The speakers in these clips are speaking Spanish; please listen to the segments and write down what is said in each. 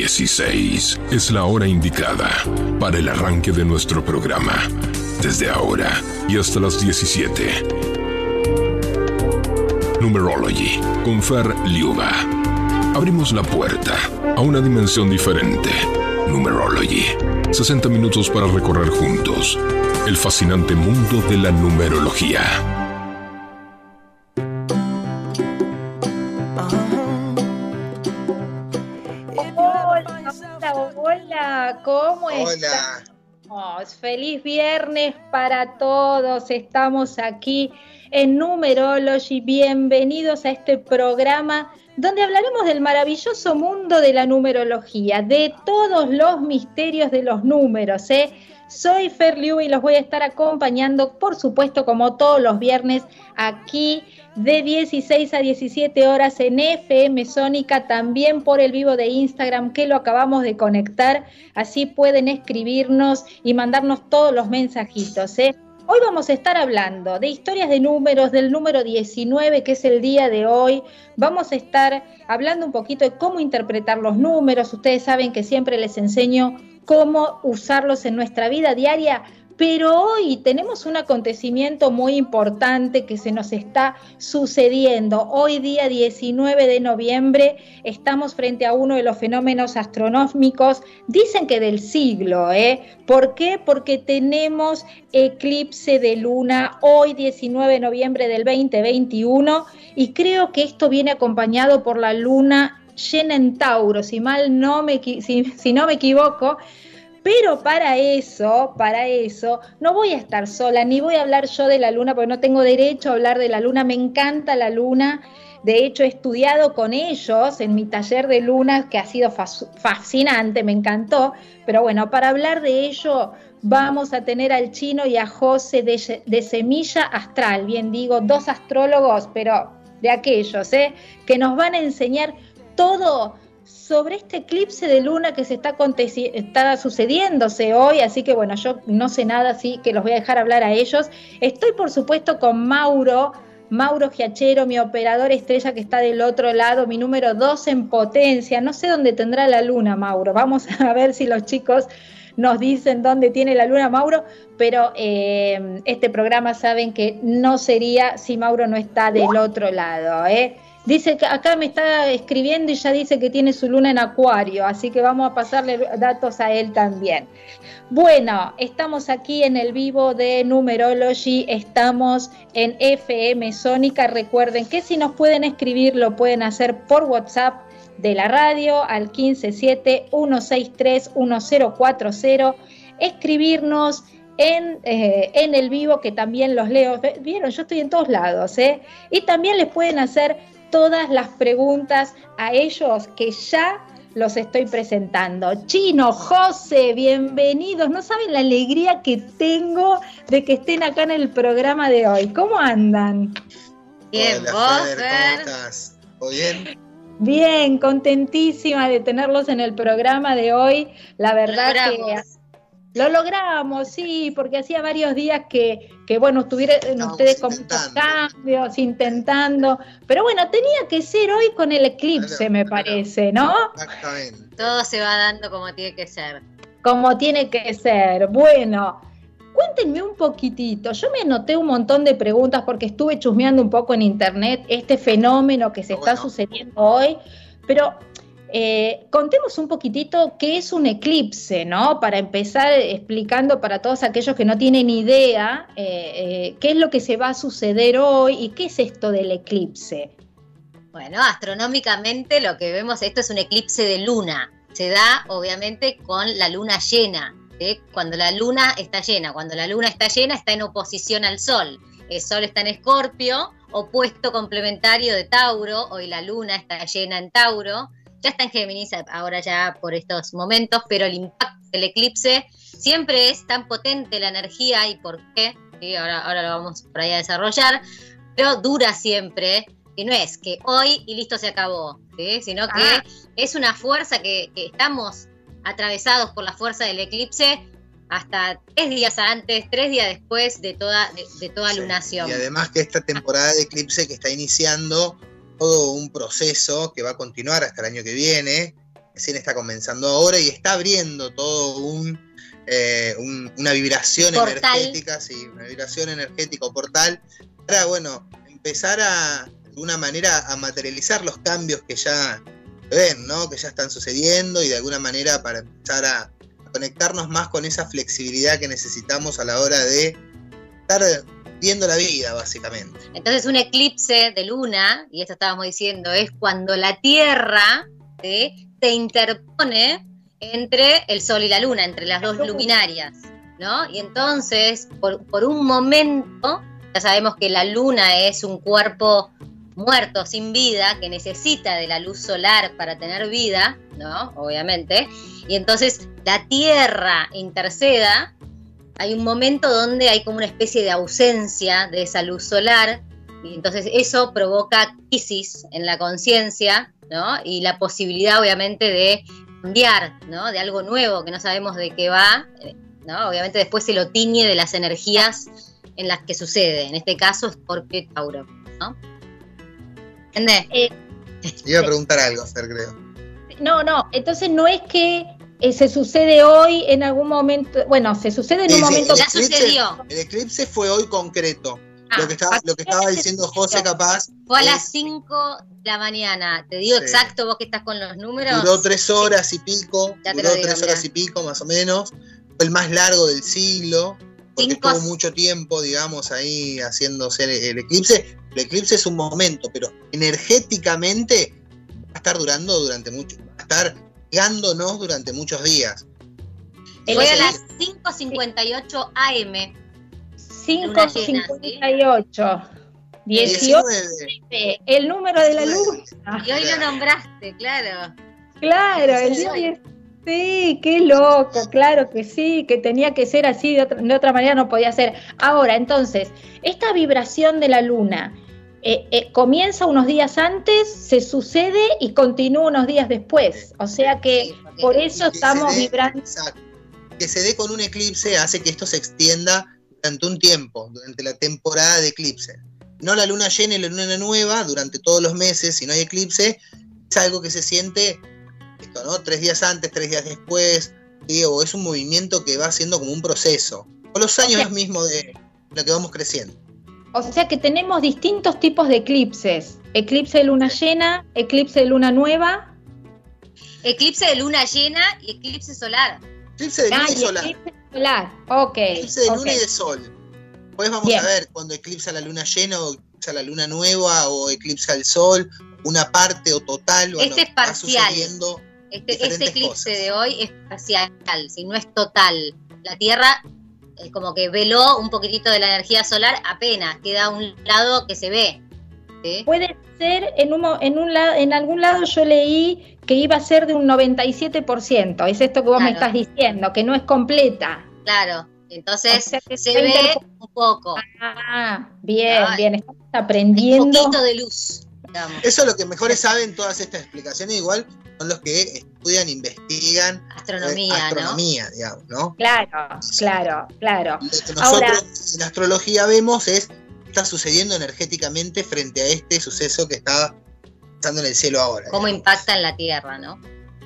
16 es la hora indicada para el arranque de nuestro programa. Desde ahora y hasta las 17. Numerology con Fer Liuba. Abrimos la puerta a una dimensión diferente. Numerology. 60 minutos para recorrer juntos el fascinante mundo de la numerología. Feliz viernes para todos. Estamos aquí en Numerology. Bienvenidos a este programa donde hablaremos del maravilloso mundo de la numerología, de todos los misterios de los números. ¿eh? Soy Fer Liu y los voy a estar acompañando, por supuesto, como todos los viernes, aquí de 16 a 17 horas en FM Sónica, también por el vivo de Instagram que lo acabamos de conectar. Así pueden escribirnos y mandarnos todos los mensajitos. ¿eh? Hoy vamos a estar hablando de historias de números, del número 19, que es el día de hoy. Vamos a estar hablando un poquito de cómo interpretar los números. Ustedes saben que siempre les enseño cómo usarlos en nuestra vida diaria pero hoy tenemos un acontecimiento muy importante que se nos está sucediendo. Hoy día 19 de noviembre estamos frente a uno de los fenómenos astronómicos, dicen que del siglo, ¿eh? ¿Por qué? Porque tenemos eclipse de luna hoy 19 de noviembre del 2021 y creo que esto viene acompañado por la luna llena en Tauro, si mal no me, si no me equivoco, pero para eso, para eso, no voy a estar sola, ni voy a hablar yo de la luna, porque no tengo derecho a hablar de la luna, me encanta la luna. De hecho, he estudiado con ellos en mi taller de luna, que ha sido fascinante, me encantó. Pero bueno, para hablar de ello, vamos a tener al chino y a José de, de Semilla Astral. Bien digo, dos astrólogos, pero de aquellos, ¿eh? que nos van a enseñar todo sobre este eclipse de luna que se está, está sucediéndose hoy, así que bueno, yo no sé nada, así que los voy a dejar hablar a ellos. Estoy por supuesto con Mauro, Mauro Giachero, mi operador estrella que está del otro lado, mi número 2 en potencia. No sé dónde tendrá la luna, Mauro. Vamos a ver si los chicos nos dicen dónde tiene la luna Mauro, pero eh, este programa saben que no sería si Mauro no está del otro lado. ¿eh? Dice que acá me está escribiendo y ya dice que tiene su luna en acuario, así que vamos a pasarle datos a él también. Bueno, estamos aquí en el vivo de Numerology, estamos en FM Sónica. Recuerden que si nos pueden escribir, lo pueden hacer por WhatsApp de la radio al 157-163-1040. Escribirnos en, eh, en, el vivo, que también los leo. Vieron, yo estoy en todos lados, ¿eh? Y también les pueden hacer todas las preguntas a ellos que ya los estoy presentando. Chino, José, bienvenidos. No saben la alegría que tengo de que estén acá en el programa de hoy. ¿Cómo andan? Bien, vos, ¿cómo estás? bien? Bien, contentísima de tenerlos en el programa de hoy. La verdad que lo logramos, sí, porque hacía varios días que, que bueno, estuvieron ustedes con muchos cambios, intentando, pero bueno, tenía que ser hoy con el eclipse, me parece, ¿no? Exactamente. Todo se va dando como tiene que ser. Como tiene que ser. Bueno, cuéntenme un poquitito. Yo me anoté un montón de preguntas porque estuve chusmeando un poco en internet este fenómeno que se está sucediendo hoy, pero eh, contemos un poquitito qué es un eclipse, ¿no? Para empezar explicando para todos aquellos que no tienen idea eh, eh, qué es lo que se va a suceder hoy y qué es esto del eclipse. Bueno, astronómicamente lo que vemos, esto es un eclipse de luna. Se da obviamente con la luna llena. Cuando la luna está llena, cuando la luna está llena está en oposición al sol. El sol está en escorpio, opuesto complementario de Tauro, hoy la luna está llena en Tauro ya está en Géminis ahora ya por estos momentos, pero el impacto del eclipse siempre es tan potente la energía y por qué, ahora, ahora lo vamos por ahí a desarrollar, pero dura siempre, y no es que hoy y listo se acabó, sino que ah. es una fuerza que, estamos atravesados por la fuerza del eclipse hasta tres días antes, tres días después de toda, de, toda lunación. Y además que esta temporada de eclipse que está iniciando todo un proceso que va a continuar hasta el año que viene, recién está comenzando ahora y está abriendo todo un, eh, una vibración energética, sí, una vibración energética o portal, para, bueno, empezar a, de alguna manera, a materializar los cambios que ya ven, ¿no? Que ya están sucediendo y de alguna manera para empezar a, conectarnos más con esa flexibilidad que necesitamos a la hora de estar viendo la vida, básicamente. Entonces, un eclipse de luna, y esto estábamos diciendo, es cuando la Tierra se interpone entre el Sol y la Luna, entre las dos luminarias, ¿no? Y entonces, por, por un momento, ya sabemos que la Luna es un cuerpo muerto, sin vida, que necesita de la luz solar para tener vida, ¿no? Obviamente. Y entonces la Tierra interceda, hay un momento donde hay como una especie de ausencia de esa luz solar, y entonces eso provoca crisis en la conciencia, ¿no? Y la posibilidad, obviamente, de cambiar, ¿no? De algo nuevo que no sabemos de qué va, ¿no? Obviamente después se lo tiñe de las energías en las que sucede, en este caso Scorpio y Tauro, ¿no? ¿Entendés? Eh, Iba a preguntar algo, Fer, creo. No, no, entonces no es que eh, se sucede hoy en algún momento, bueno, se sucede en un momento. ya sucedió. El eclipse fue hoy concreto. lo, que estaba, lo que estaba diciendo José capaz. Fue a las 5 de la mañana. Te digo exacto, vos que estás con los números. Duró tres horas y pico. duró tres horas y pico, más o menos. Fue el más largo del siglo. Porque estuvo mucho tiempo, digamos, ahí haciéndose el, eclipse. El eclipse es un momento, pero energéticamente va a estar durando durante mucho. Va a estar guiándonos durante muchos días. Fue a las 5.58 AM. 5.58. 18. El número de la luz. Y hoy lo nombraste, claro. Claro, el día Sí, qué loco, claro que sí, que tenía que ser así, de otra, manera no podía ser. Ahora, entonces, esta vibración de la luna eh, eh, comienza unos días antes, se sucede y continúa unos días después. O sea que por eso estamos vibrando. Que se dé con un eclipse hace que esto se extienda durante un tiempo, durante la temporada de eclipse. No la luna llena y la luna nueva, durante todos los meses, si no hay eclipse, es algo que se siente Tres días antes, tres días después, digo, es un movimiento que va haciendo como un proceso. Con los años mismos de lo que vamos creciendo. O sea que tenemos distintos tipos de eclipses. Eclipse de luna llena, eclipse de luna nueva. Eclipse de luna llena y eclipse solar. Eclipse de luna y, solar. Eclipse solar, ok. Eclipse de luna y de sol. Pues vamos a ver cuando eclipsa la luna llena o eclipsa la luna nueva o eclipsa el sol, una parte o total. este es parcial. Este, este, eclipse de hoy es parcial, si no es total. La Tierra eh, como que veló un poquitito de la energía solar apenas, queda un lado que se ve. Puede ser, en, un, en, un lado, en algún lado yo leí que iba a ser de un 97%, es esto que vos me estás diciendo, que no es completa. Claro, entonces se ve un poco. Ah, bien, bien, estamos aprendiendo. Un poquito de luz. Eso es lo que mejores saben todas estas explicaciones, igual son los que estudian, investigan astronomía, eh, astronomía digamos, ¿no? Claro, claro, claro. Lo que nosotros en astrología vemos es qué está sucediendo energéticamente frente a este suceso que está pasando en el cielo ahora. Cómo impacta en la Tierra, ¿no?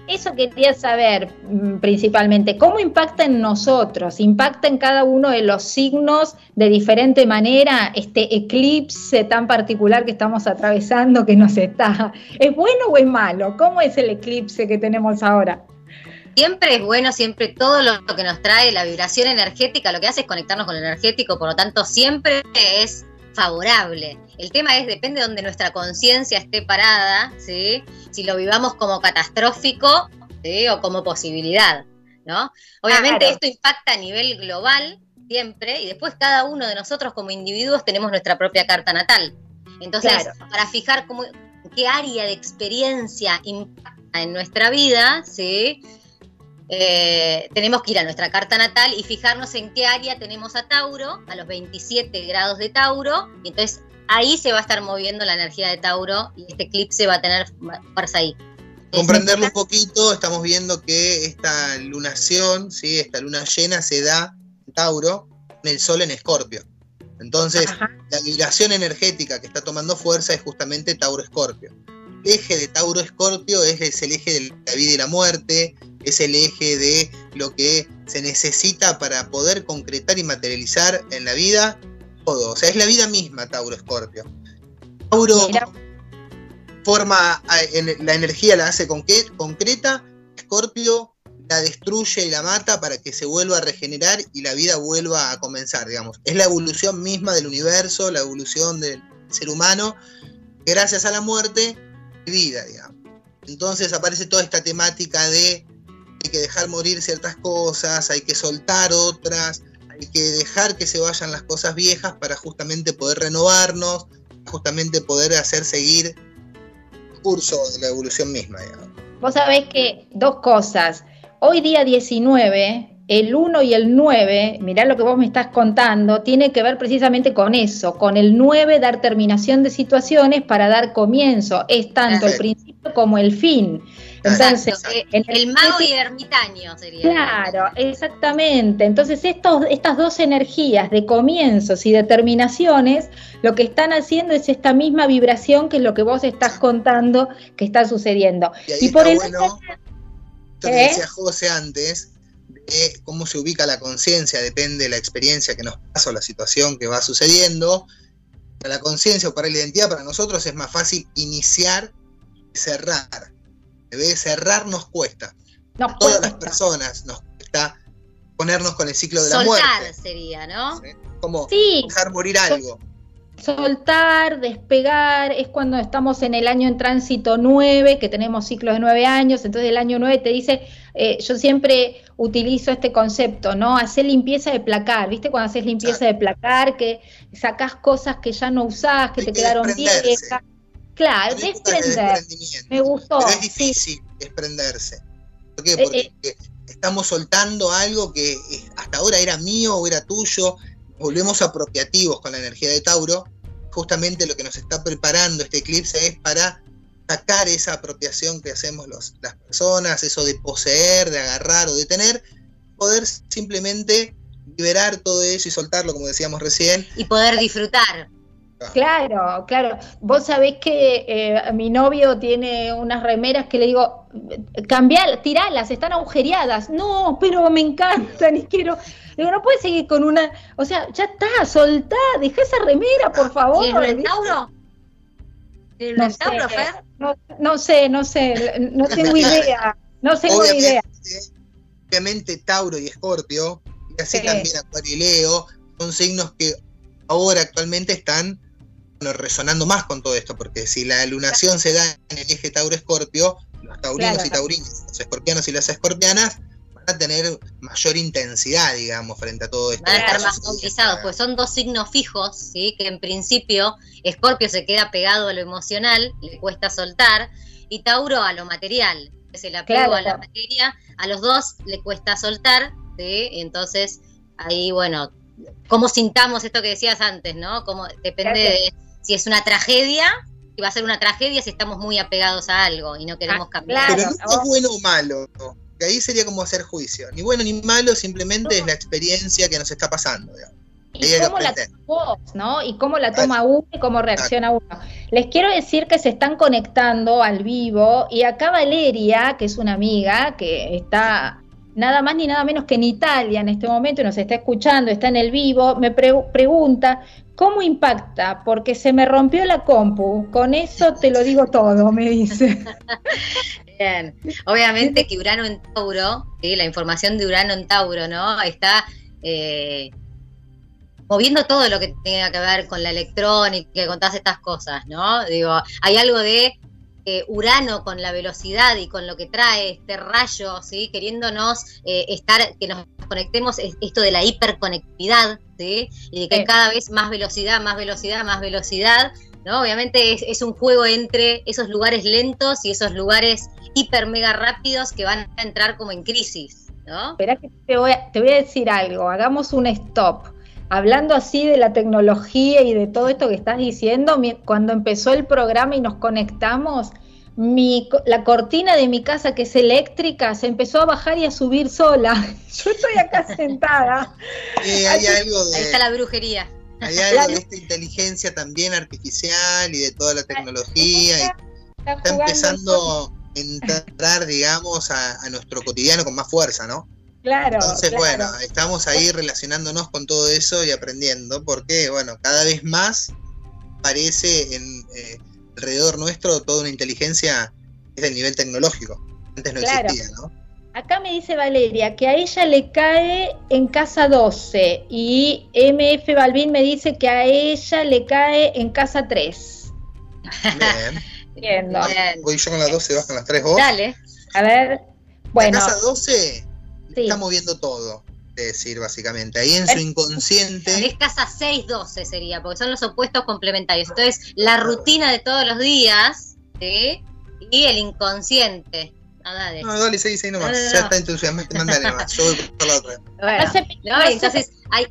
Eso quería saber mm, principalmente, ¿cómo impacta en nosotros? ¿Impacta en cada uno de los signos de diferente manera este eclipse tan particular que estamos atravesando que nos está? ¿Es bueno o es malo? ¿Cómo es el eclipse que tenemos ahora? Siempre es bueno, siempre todo lo que nos trae la vibración energética, lo que hace es conectarnos con lo energético, por lo tanto siempre es favorable. El tema es, depende de donde nuestra conciencia esté parada, ¿sí? si lo vivamos como catastrófico o como posibilidad. ¿no? Obviamente esto impacta a nivel global siempre y después cada uno de nosotros como individuos tenemos nuestra propia carta natal. Entonces, para fijar cómo, qué área de experiencia impacta en nuestra vida, ¿sí? Eh, tenemos que ir a nuestra carta natal y fijarnos en qué área tenemos a Tauro, a los 27 grados de Tauro, y entonces ahí se va a estar moviendo la energía de Tauro y este eclipse va a tener fuerza ahí. Comprenderlo un poquito, estamos viendo que esta lunación, ¿sí? esta luna llena se da en Tauro, en el Sol en Escorpio. Entonces, la vibración energética que está tomando fuerza es justamente Tauro-Escorpio. eje de Tauro Escorpio es, el eje de la vida y la muerte, es el eje de lo que se necesita para poder concretar y materializar en la vida todo. O sea, es la vida misma Tauro Escorpio. Tauro forma, la energía la hace concreta, Escorpio la destruye y la mata para que se vuelva a regenerar y la vida vuelva a comenzar, digamos. Es la evolución misma del universo, la evolución del ser humano, gracias a la muerte, vida, digamos. Entonces aparece toda esta temática de hay que dejar morir ciertas cosas, hay que soltar otras, hay que dejar que se vayan las cosas viejas para justamente poder renovarnos, justamente poder hacer seguir el curso de la evolución misma. Digamos. Vos sabés que dos cosas. Hoy día 19, el 1 y el 9, mirá lo que vos me estás contando, tiene que ver precisamente con eso, con el 9 dar terminación de situaciones para dar comienzo, es tanto el principio como el fin. Entonces, el, mago y el ermitaño sería. Claro, exactamente. Entonces, estos, estas dos energías de comienzos y de terminaciones, lo que están haciendo es esta misma vibración que es lo que vos estás contando que está sucediendo. Y, por eso que ¿Eh? decía José antes, de cómo se ubica la conciencia, depende de la experiencia que nos pasa o la situación que va sucediendo. Para la conciencia o para la identidad, para nosotros es más fácil iniciar cerrar. Debe cerrar nos cuesta. a todas las personas nos cuesta ponernos con el ciclo de la muerte. Soltar sería, ¿no? Como dejar morir algo soltar, despegar, es cuando estamos en el año en tránsito 9, que tenemos ciclos de 9 años, entonces el año 9 te dice, eh, yo siempre utilizo este concepto, ¿no? Hacer limpieza de placar, ¿viste? Cuando haces limpieza de placar, que sacas cosas que ya no usás, que te quedaron viejas. Claro, desprender. Me gustó. Pero es difícil desprenderse. ¿Por qué? Eh, Porque eh. estamos soltando algo que hasta ahora era mío o era tuyo, volvemos apropiativos con la energía de Tauro, justamente lo que nos está preparando este eclipse es para sacar esa apropiación que hacemos los, las personas, eso de poseer, de agarrar o de tener, poder simplemente liberar todo eso y soltarlo, como decíamos recién. Y poder disfrutar. Claro, claro. Vos sabés que eh, mi novio tiene unas remeras que le digo, cambiar, tiralas, están agujereadas. No, pero me encantan y quiero. Digo, no puedes seguir con una. O sea, ya está, soltá, deja esa remera, por favor. ¿Y el Tauro? ¿El no, sé, Fer? No, sé, no sé, no tengo idea. No tengo idea. Obviamente, Tauro y Escorpio, y así también Acuario y Leo, son signos que ahora actualmente están resonando más con todo esto, porque si la lunación se da en el eje Tauro-Escorpio, los taurinos y taurinas, los escorpianos y las escorpianas van a tener mayor intensidad, digamos, frente a todo esto. Van a estar más movilizados, pues son dos signos fijos, ¿sí? que en principio Escorpio se queda pegado a lo emocional, le cuesta soltar, y Tauro a lo material, es el apego a la materia, a los dos le cuesta soltar, ¿sí? entonces ahí, bueno, cómo sintamos esto que decías antes, ¿no? Como depende de si es una tragedia, y va a ser una tragedia si estamos muy apegados a algo y no queremos ah, cambiar. Pero no es bueno o malo, que ahí sería como hacer juicio. Ni bueno ni malo, simplemente es la experiencia que nos está pasando. Y cómo la toma ¿no? Y cómo la toma uno y cómo reacciona uno. Les quiero decir que se están conectando al vivo y acá Valeria, que es una amiga que está nada más ni nada menos que en Italia en este momento nos está escuchando, está en el vivo, me pregunta ¿Cómo impacta? Porque se me rompió la compu. Con eso te lo digo todo, me dice. Bien. Obviamente que Urano en Tauro, la información de Urano en Tauro, ¿no? Está eh, moviendo todo lo que tenga que ver con la electrónica, con todas estas cosas, ¿no? Digo, hay algo de eh, Urano con la velocidad y con lo que trae este rayo, ¿sí? Queriéndonos eh, estar, que nos conectemos, esto de la hiperconectividad, y de que hay cada vez más velocidad, más velocidad, más velocidad, ¿no? Obviamente es, un juego entre esos lugares lentos y esos lugares hiper mega rápidos que van a entrar como en crisis, ¿no? Espera que te voy, a, te voy a decir algo, hagamos un stop. Hablando así de la tecnología y de todo esto que estás diciendo, cuando empezó el programa y nos conectamos, mi, la cortina de mi casa, que es eléctrica, se empezó a bajar y a subir sola. Yo estoy acá sentada. hay algo de, Ahí está la brujería. Hay algo de esta inteligencia también artificial y de toda la tecnología. está, empezando a entrar, digamos, a, nuestro cotidiano con más fuerza, ¿no? Claro. Entonces, bueno, estamos ahí relacionándonos con todo eso y aprendiendo, porque, bueno, cada vez más parece en, eh, alrededor nuestro toda una inteligencia es del nivel tecnológico. Antes no existía, ¿no? Acá me dice Valeria que a ella le cae en casa 12 y MF Balvin me dice que a ella le cae en casa 3. Bien. Bien. Voy yo con las 12, vas con las 3 vos. Dale. A ver. Bueno. La casa 12 está moviendo todo, decir, básicamente. Ahí en su inconsciente. Es casa 6-12 sería, porque son los opuestos complementarios. Entonces, la rutina de todos los días, ¿sí? Y el inconsciente. No, dale. No, dale, seguí, seguí nomás. Ya está entusiasmado, mandale nomás. Yo voy por la otra. Bueno, no, entonces hay,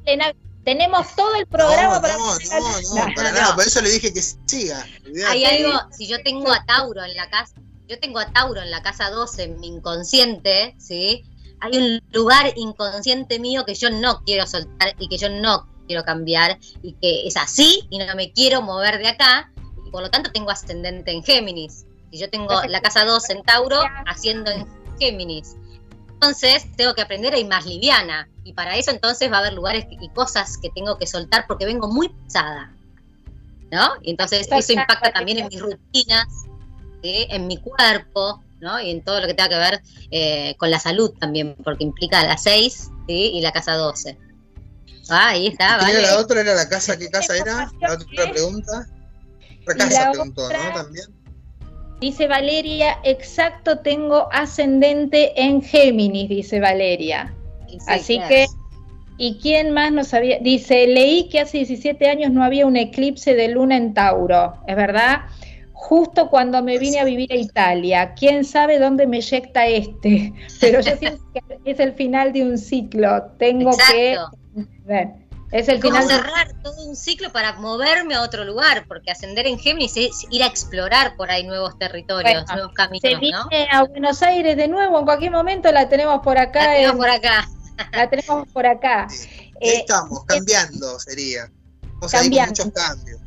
tenemos todo el programa para. No, no, no, para nada. Por eso le dije que siga. Hay algo, si yo tengo a Tauro en la casa, yo tengo a Tauro en la casa 12 en mi inconsciente, ¿sí? Hay un lugar inconsciente mío que yo no quiero soltar y que yo no quiero cambiar y que es así y no me quiero mover de acá y por lo tanto tengo ascendente en Géminis. Y yo tengo la casa 2 en Tauro haciendo en Géminis. Entonces tengo que aprender a ir más liviana. Y para eso entonces va a haber lugares y cosas que tengo que soltar porque vengo muy pesada. ¿No? Y entonces eso impacta también en mis rutinas, en mi cuerpo, ¿no? Y en todo lo que tenga que ver eh, con la salud también, porque implica la 6 y la casa 12. Ah, ahí está, vale. La otra era la casa, ¿qué casa era? La otra pregunta. Otra casa preguntó, ¿no? También. Dice Valeria, exacto, tengo ascendente en Géminis, dice Valeria. Así que, ¿y quién más nos sabía? Dice, leí que hace 17 años no había un eclipse de luna en Tauro, ¿es verdad? Justo cuando me vine a vivir a Italia. ¿Quién sabe dónde me eyecta este? Pero yo siento que es el final de un ciclo. Tengo que... Es el final. cerrar todo un ciclo para moverme a otro lugar, porque ascender en Géminis es ir a explorar por ahí nuevos territorios, nuevos caminos. Se viene a Buenos Aires de nuevo, en cualquier momento la tenemos por acá. La tenemos por acá. La tenemos por acá. Eh, estamos, cambiando sería. cambiando. muchos cambios.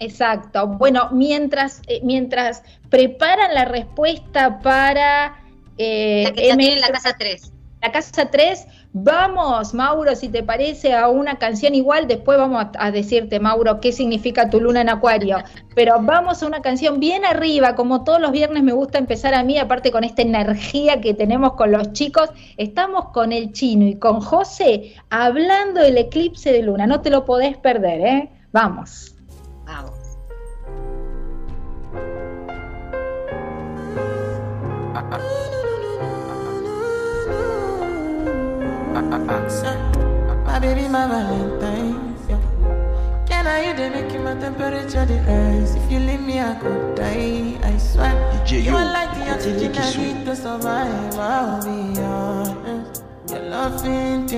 Exacto. Bueno, mientras, eh, mientras preparan la respuesta para... Eh, la que ya tiene la casa 3. La casa 3 Vamos, Mauro, si te parece, a una canción igual, después vamos a, decirte, Mauro, qué significa tu luna en acuario. Pero vamos a una canción bien arriba, como todos los viernes me gusta empezar a mí, aparte con esta energía que tenemos con los chicos. Estamos con el chino y con José hablando del eclipse de luna. No te lo podés perder, ¿eh? Vamos. Vamos. My baby, my Valentine. Yeah. Can I you they make my temperature the rise? If you leave me, I could die. I swear. you are like the oxygen I need to survive. I'll be honest. Your love ain't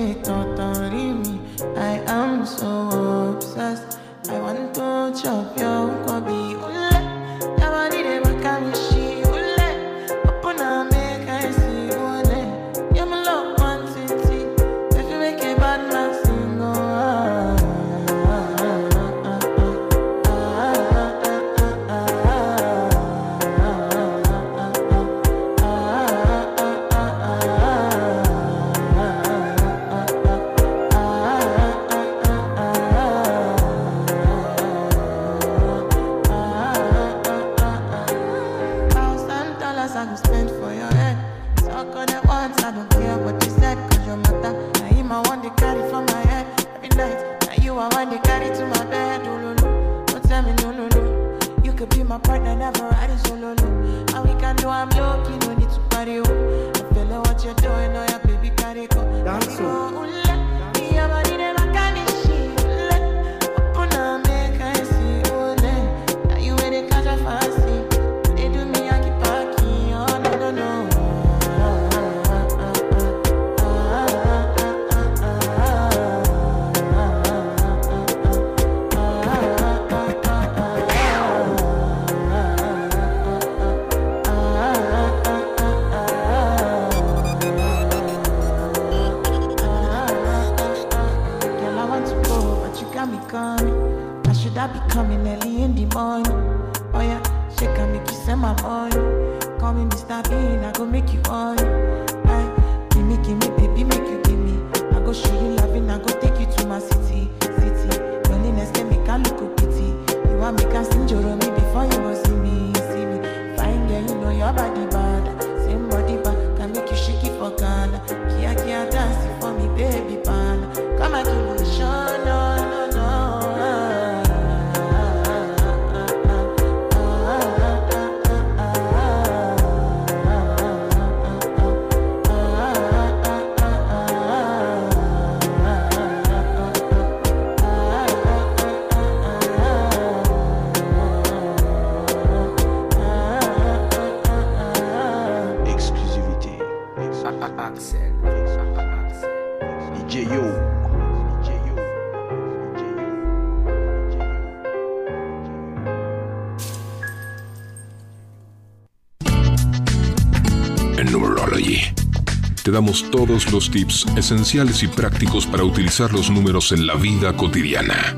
damos todos los tips esenciales y prácticos para utilizar los números en la vida cotidiana.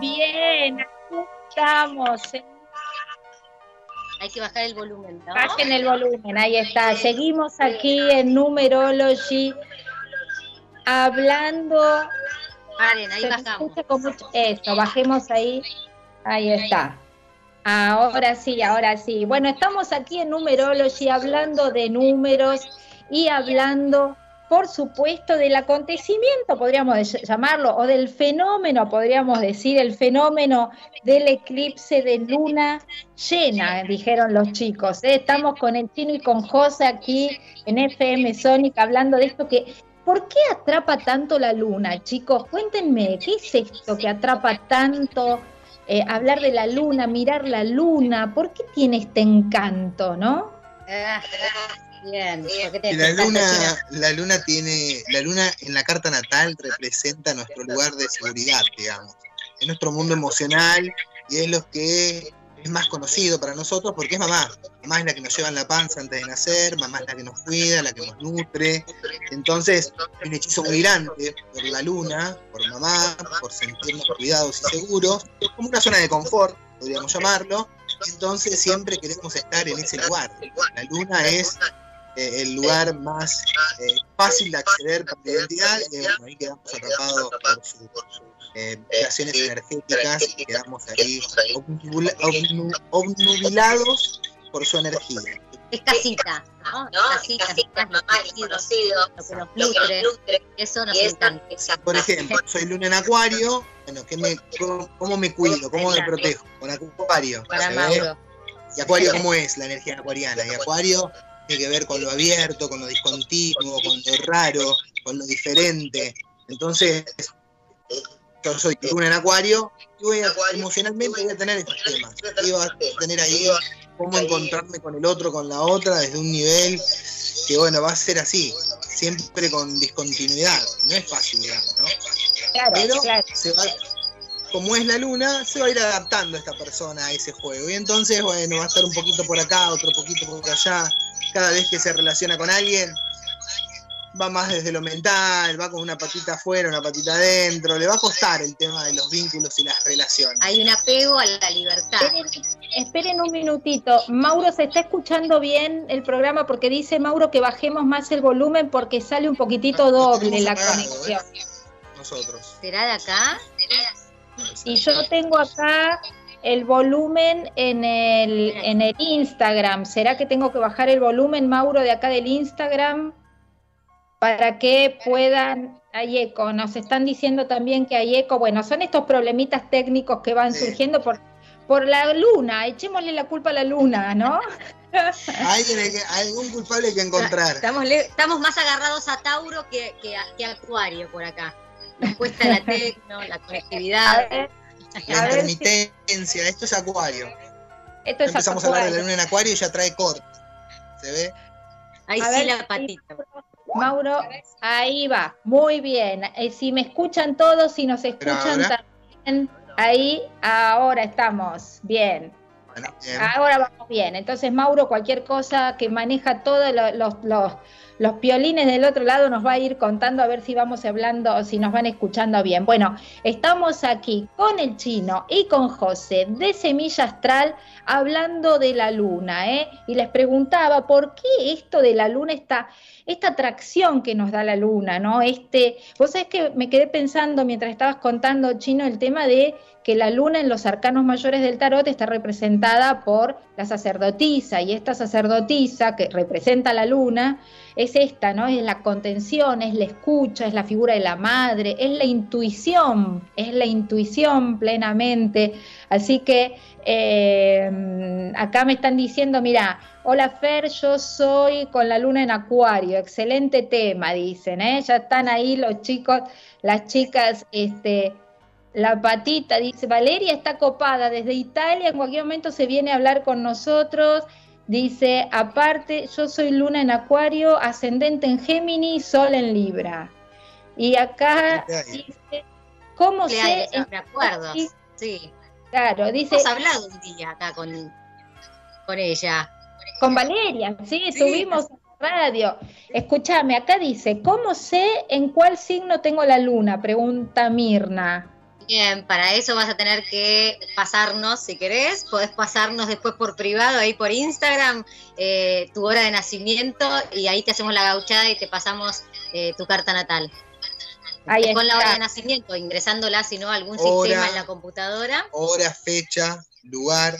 Bien, aquí estamos. Hay que bajar el volumen, ¿no? Bajen el volumen, ahí está. Seguimos aquí en Numerology hablando. Paren, ahí bajamos. Eso, bajemos ahí. Ahí está. Ahora sí, ahora sí. Bueno, estamos aquí en Numerology hablando de números y hablando, por supuesto, del acontecimiento, podríamos llamarlo, o del fenómeno, podríamos decir, el fenómeno del eclipse de luna llena, dijeron los chicos. ¿eh? Estamos con el chino y con José aquí en FM Sonic hablando de esto que ¿Por qué atrapa tanto la luna, chicos? Cuéntenme, ¿qué es esto que atrapa tanto? Eh, hablar de la luna, mirar la luna, ¿por qué tiene este encanto, no? Ah, bien. ¿por qué Y te la luna, la luna tiene, la luna en la carta natal representa nuestro lugar de seguridad, digamos. Es nuestro mundo emocional y es lo que es más conocido para nosotros porque es mamá. Mamá es la que nos lleva en la panza antes de nacer, mamá es la que nos cuida, la que nos nutre. Entonces, un hechizo muy grande por la luna, por mamá, por sentirnos cuidados y seguros, como una zona de confort, podríamos llamarlo. Entonces, siempre queremos estar en ese lugar. La luna es eh, el lugar más eh, fácil de acceder por la identidad ahí quedamos atrapados por sus eh, vibraciones energéticas y quedamos ahí obnubila- obnu- obnubilados por su energía. Es casita, ¿no? Casita, mamá, es conocido, lo que nos nutre, eso nos encanta. Por ejemplo, soy luna en acuario, bueno, ¿qué me, cómo, cómo me cuido? ¿Cómo me protejo? Con acuario. Para. ¿Y acuario cómo es la energía acuariana? Y acuario tiene que ver con lo abierto, con lo discontinuo, con lo raro, con lo diferente. Entonces, yo soy luna en acuario y voy a, emocionalmente voy a tener estos temas. Y voy a tener ahí cómo encontrarme con el otro, con la otra, desde un nivel que, bueno, va a ser así, siempre con discontinuidad. No es fácil, digamos, ¿no? Claro, Pero claro. se va, como es la luna, se va a ir adaptando esta persona a ese juego. Y entonces, bueno, va a estar un poquito por acá, otro poquito por allá. Cada vez que se relaciona con alguien, va más desde lo mental, va con una patita afuera, una patita adentro. Le va a costar el tema de los vínculos y las relaciones. Hay un apego a la libertad. Esperen, esperen un minutito. Mauro, ¿se está escuchando bien el programa? Porque dice Mauro que bajemos más el volumen porque sale un poquitito doble la apagado, conexión. Nosotros. ¿Será de acá? Y yo tengo acá el volumen en el, en el Instagram. ¿Será que tengo que bajar el volumen, Mauro, de acá del Instagram? Para que puedan... Hay eco, nos están diciendo también que hay eco. Bueno, son estos problemitas técnicos que van Sí. surgiendo por, por la luna. Echémosle la culpa a la luna, ¿no? Hay que- algún culpable hay que encontrar. Estamos, estamos más agarrados a Tauro que, que, a- que a Acuario por acá. Nos cuesta la tecno, la conectividad. ver, La si- intermitencia, esto es acuario. esto es Empezamos a hablar de la luna en acuario y ya trae corte. ¿Se ve? Ahí A sí ver la si- Mauro, ahí va, muy bien. Eh, si me escuchan todos, si nos escuchan ahora. también, ahí, ahora estamos, bien. Bueno, bien. Ahora vamos bien. Entonces, Mauro, cualquier cosa que maneja todos lo- los, los, los piolines del otro lado nos va a ir contando a ver si vamos hablando o si nos van escuchando bien. Bueno, estamos aquí con el chino y con José de Semilla Astral hablando de la luna, ¿eh? Y les preguntaba por qué esto de la luna está esta atracción que nos da la luna, ¿no? Este, vos sabés que me quedé pensando mientras estabas contando, Chino, el tema de que la luna en los arcanos mayores del tarot está representada por la sacerdotisa y esta sacerdotisa que representa la luna es esta, ¿no? Es la contención, es la escucha, es la figura de la madre, es la intuición, es la intuición plenamente. Así que eh, acá me están diciendo, mira, hola Fer, yo soy con la luna en acuario, excelente tema, dicen, ¿eh? Ya están ahí los chicos, las chicas, este, la patita, dice, Valeria está copada desde Italia, en cualquier momento se viene a hablar con nosotros. Dice, aparte, yo soy luna en acuario, ascendente en Géminis, sol en Libra. Y acá dice, ¿cómo se... Me acuerdo, sí. Claro, dice... Hemos hablado un día acá con, con ella. Con Valeria, sí, subimos a radio. Escúchame, acá dice, ¿cómo sé en cuál signo tengo la luna? Pregunta Mirna. Bien, para eso vas a tener que pasarnos, si querés, podés pasarnos después por privado, ahí por Instagram, eh, tu hora de nacimiento y ahí te hacemos la gauchada y te pasamos eh, tu carta natal. Ahí con la hora de nacimiento, ingresándola, si no, algún sistema en la computadora. Hora, fecha, lugar.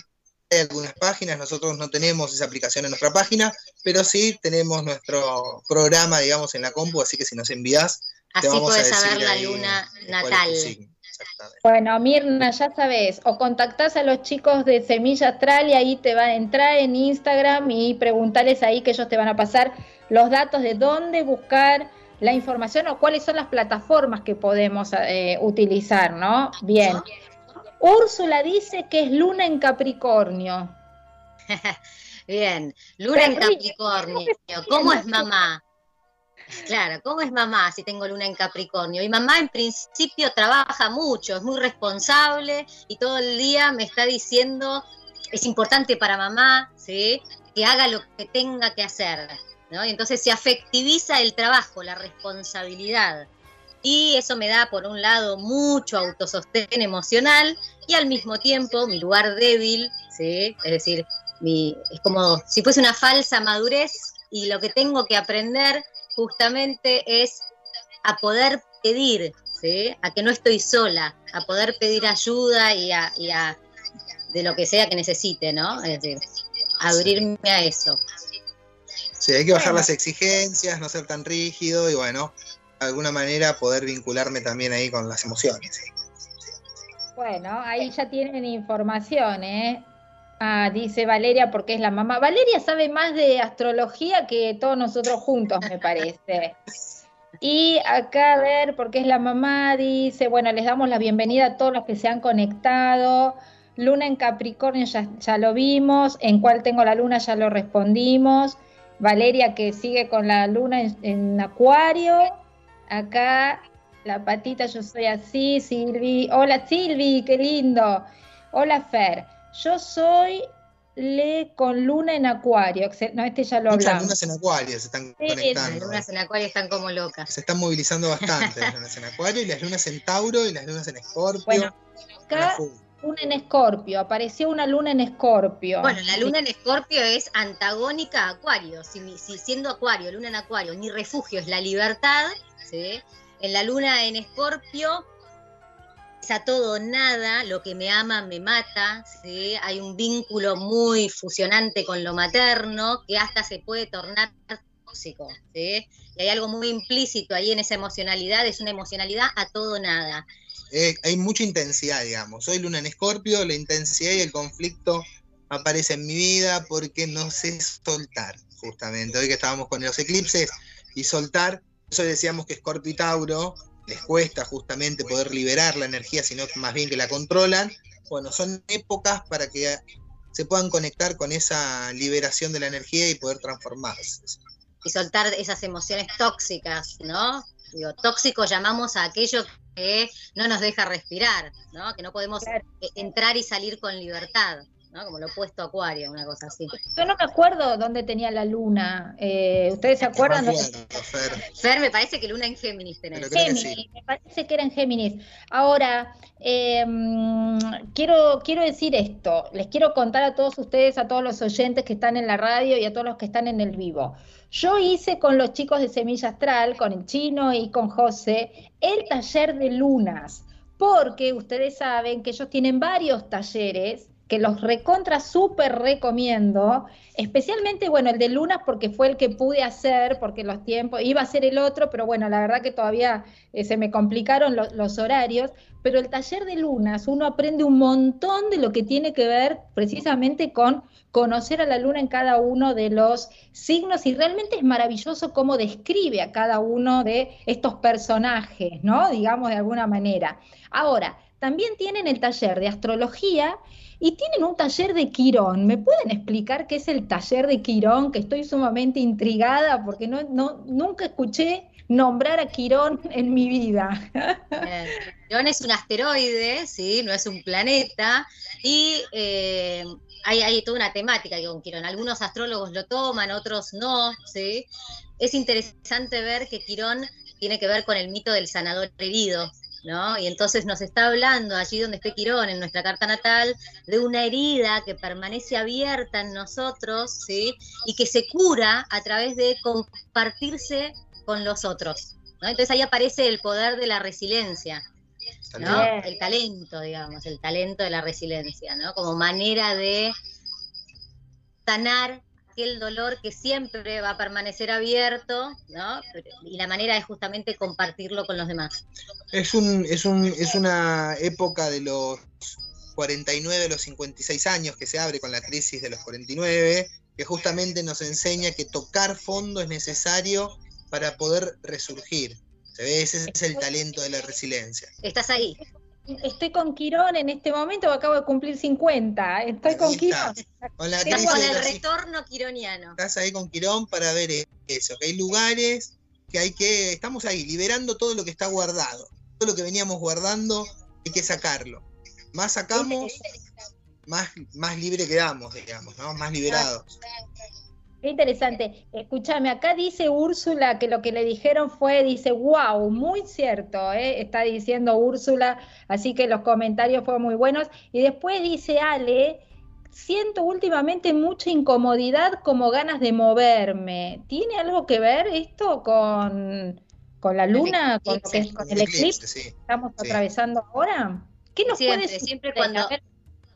Hay algunas páginas, nosotros no tenemos esa aplicación en nuestra página, pero sí tenemos nuestro programa, digamos, en la compu, así que si nos envías, así te vamos a saber la luna natal. Bueno, Mirna, ya sabes, o contactás a los chicos de Semilla Astral y ahí te va a entrar en Instagram y preguntarles ahí que ellos te van a pasar los datos de dónde buscar la información o cuáles son las plataformas que podemos eh, utilizar, ¿no? Bien. Úrsula dice que es luna en Capricornio. Bien, luna en Capricornio. ¿Cómo es mamá? Claro, ¿cómo es mamá si tengo luna en Capricornio? Y mamá en principio trabaja mucho, es muy responsable y todo el día me está diciendo, es importante para mamá, ¿sí? Que haga lo que tenga que hacer, ¿no? Y entonces se afectiviza el trabajo, la responsabilidad. Y eso me da, por un lado, mucho autosostén emocional y al mismo tiempo mi lugar débil, ¿sí? Es decir, mi, es como si fuese una falsa madurez y lo que tengo que aprender justamente es a poder pedir, ¿sí? a que no estoy sola, a poder pedir ayuda y a, de lo que sea que necesite, ¿no? Es decir, abrirme a eso. Sí, hay que bajar las exigencias, no ser tan rígido y bueno, de alguna manera poder vincularme también ahí con las emociones. Bueno, ahí ya tienen información, ¿eh? Ah, dice Valeria porque es la mamá. Valeria sabe más de astrología que todos nosotros juntos, me parece. Y acá a ver, porque es la mamá, dice, bueno, les damos la bienvenida a todos los que se han conectado. Luna en Capricornio ya, lo vimos, en cuál tengo la luna ya lo respondimos. Valeria que sigue con la luna en, en Acuario. Acá la patita, yo soy así, Silvi. Hola Silvi, qué lindo. Hola Fer. Yo soy Le con Luna en Acuario. No, este ya lo hablamos. Muchas lunas en Acuario se están conectando. Las lunas en Acuario están como locas. Se están movilizando bastante las lunas en Acuario y las lunas en Tauro y las lunas en Escorpio. Bueno, acá luna en Escorpio, apareció una luna en Escorpio. Bueno, la luna en Escorpio es antagónica a Acuario. Si, si siendo Acuario, luna en Acuario, mi refugio es la libertad, ¿sí? en la luna en Escorpio a todo nada, lo que me ama me mata, hay un vínculo muy fusionante con lo materno que hasta se puede tornar tóxico. Y hay algo muy implícito ahí en esa emocionalidad, es una emocionalidad a todo nada. Hay mucha intensidad, digamos. Soy luna en escorpio, la intensidad y el conflicto aparece en mi vida porque no sé soltar, justamente. Hoy que estábamos con los eclipses y soltar, eso decíamos que Escorpio y Tauro les cuesta justamente poder liberar la energía, sino más bien que la controlan, bueno, son épocas para que se puedan conectar con esa liberación de la energía y poder transformarse. Y soltar esas emociones tóxicas, ¿no? Digo, tóxico llamamos a aquello que no nos deja respirar, ¿no? Que no podemos entrar y salir con libertad. ¿No? Como lo opuesto a Acuario, una cosa así. Yo no me acuerdo dónde tenía la luna. Eh, ¿Ustedes se acuerdan? Fer. me parece que luna en Géminis tenés. Géminis, me parece que era en Géminis. Ahora, em, quiero, quiero decir esto, les quiero contar a todos ustedes, a todos los oyentes que están en la radio y a todos los que están en el vivo. Yo hice con los chicos de Semilla Astral, con el chino y con José, el taller de lunas, porque ustedes saben que ellos tienen varios talleres que los recontra súper recomiendo, especialmente, bueno, el de lunas porque fue el que pude hacer, porque los tiempos, iba a ser el otro, pero bueno, la verdad que todavía eh, se me complicaron los horarios, pero el taller de lunas, uno aprende un montón de lo que tiene que ver precisamente con conocer a la luna en cada uno de los signos y realmente es maravilloso cómo describe a cada uno de estos personajes, ¿no? Digamos de alguna manera. Ahora, también tienen el taller de astrología y tienen un taller de Quirón. ¿Me pueden explicar qué es el taller de Quirón? Que estoy sumamente intrigada porque no, nunca escuché nombrar a Quirón en mi vida. Quirón es un asteroide, ¿sí? no es un planeta, y eh, hay, hay, toda una temática con Quirón. Algunos astrólogos lo toman, otros no. ¿sí? Es interesante ver que Quirón tiene que ver con el mito del sanador herido, ¿no? Y entonces nos está hablando allí donde esté Quirón, en nuestra carta natal, de una herida que permanece abierta en nosotros, ¿sí? Y que se cura a través de compartirse con los otros, ¿no? Entonces ahí aparece el poder de la resiliencia, ¿no? El talento, digamos, el talento de la resiliencia, ¿no? Como manera de sanar el dolor que siempre va a permanecer abierto, ¿no? Y la manera es justamente compartirlo con los demás. Es, un, es, un, es una época de los 49 a los 56 años que se abre con la crisis de los 49, que justamente nos enseña que tocar fondo es necesario para poder resurgir. Ese es el talento de la resiliencia. Estás ahí estoy con Quirón en este momento, acabo de cumplir 50. Estoy con Quirón. Con, la con el retorno quironiano. Estás ahí con Quirón para ver eso, que hay lugares que hay que, estamos ahí, liberando todo lo que está guardado. Todo lo que veníamos guardando, hay que sacarlo. Más sacamos, más, más libre quedamos, digamos, ¿no? Más liberados. Qué interesante. Escúchame, acá dice Úrsula que lo que le dijeron fue, dice, wow, muy cierto, ¿eh? está diciendo Úrsula, así que los comentarios fueron muy buenos. Y después dice Ale, siento últimamente mucha incomodidad como ganas de moverme. ¿Tiene algo que ver esto con, con la luna, con, el eclipse que estamos atravesando ahora? ¿Qué nos siempre, puede Siempre cuando...